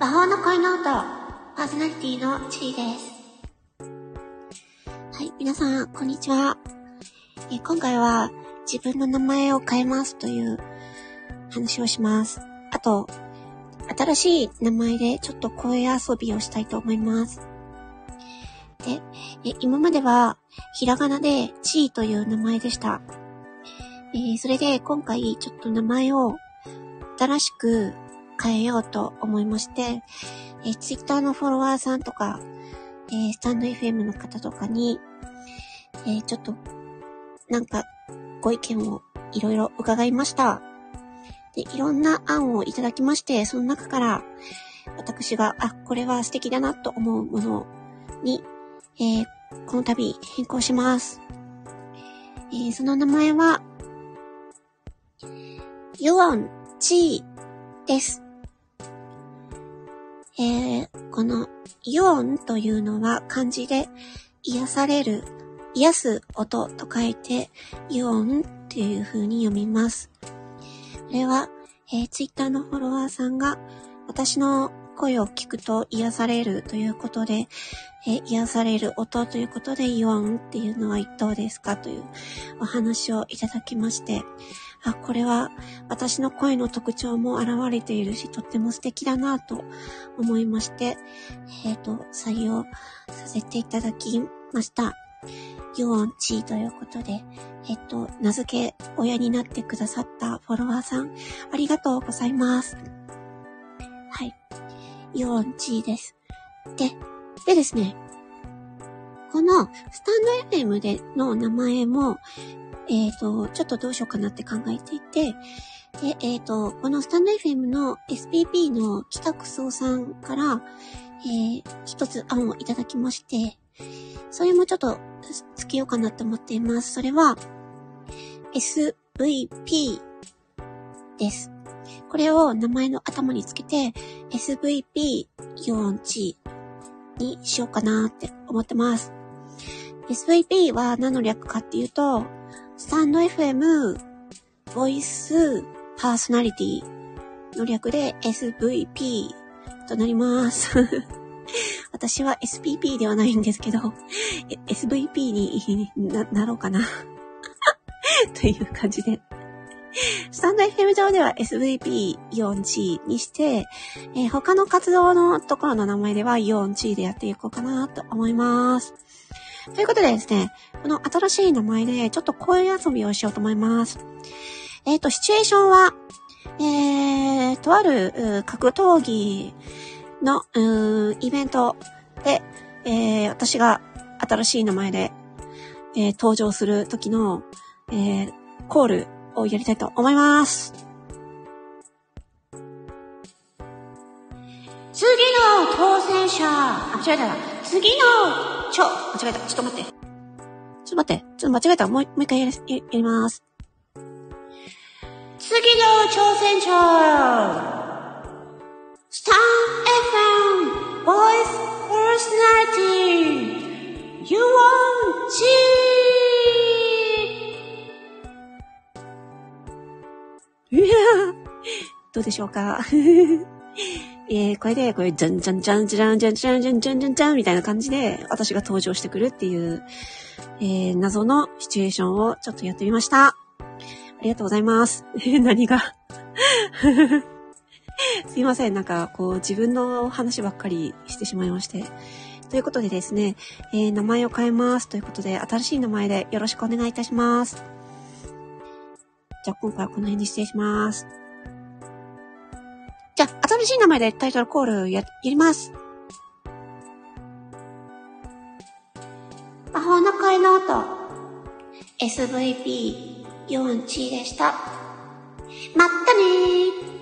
魔法の恋の音、パーソナリティのチーです。はい、皆さん、こんにちは。え今回は自分の名前を変えますという話をします。あと、新しい名前でちょっと声遊びをしたいと思います。で、え今まではひらがなでチーという名前でした。えー、それで今回ちょっと名前を新しく変えようと思いまして、えー、ツイッターのフォロワーさんとか、えー、スタンド FM の方とかに、えー、ちょっと、なんか、ご意見をいろいろ伺いました。で、いろんな案をいただきまして、その中から、私が、あ、これは素敵だなと思うものに、えー、この度変更します。えー、その名前は、ユオンチーです。えー、このユオンというのは漢字で癒される、癒す音と書いてユオンっていう風に読みます。これは、えー、ツイッターのフォロワーさんが私の声を聞くと癒されるということで、えー、癒される音ということで、ユオンっていうのは一等ですかというお話をいただきまして、あ、これは私の声の特徴も現れているし、とっても素敵だなと思いまして、えっ、ー、と、採用させていただきました。ユオンチーということで、えっ、と、名付け親になってくださったフォロワーさん、ありがとうございます。はい。ユオンチーです。で、でですね、このスタンド FM での名前も、えっ、ー、と、ちょっとどうしようかなって考えていて、で、えっ、ー、と、このスタンド FM の SPP の北区総さんから、えー、一つ案をいただきまして、それもちょっとつけようかなって思っています。それは、SVP です。これを名前の頭につけて、SVP4 チにしようかなって思ってます。SVP は何の略かっていうと、スタンド FM、ボイス、パーソナリティの略で SVP となります。私は SPP ではないんですけど、SVP にななろうかな という感じで。スタンド FM 上では SVP4G にして、えー、他の活動のところの名前では 4G でやっていこうかなと思います。ということでですね、この新しい名前でちょっと声遊びをしようと思います。えっ、ー、と、シチュエーションは、えー、とある格闘技のイベントで、えー、私が新しい名前で、えー、登場する時の、えー、コールをやりたいと思います。次の当選者、あ、間違えた。次の、ちょ、間違えた。ちょっと待って。ちょっと待って。ちょっと間違えた。もう、もう一回やり、やります。次の挑戦者、スタン FM Voice Personality You want G いやどうでしょうか？えー、これで、これ、じゃんじゃんじゃんじゃんじゃんじゃんじゃんじゃんじゃんじゃんみたいな感じで、私が登場してくるっていう、えー、謎のシチュエーションをちょっとやってみました。ありがとうございます。何がすいません。なんか、こう、自分の話ばっかりしてしまいまして。ということでですね、えー、名前を変えます。ということで、新しい名前でよろしくお願いいたします。じゃあ、今回はこの辺に失礼します。じゃあ、新しい名前でタイトルコールや、やります。魔法の声の音、SVP4 チでした。まったねー。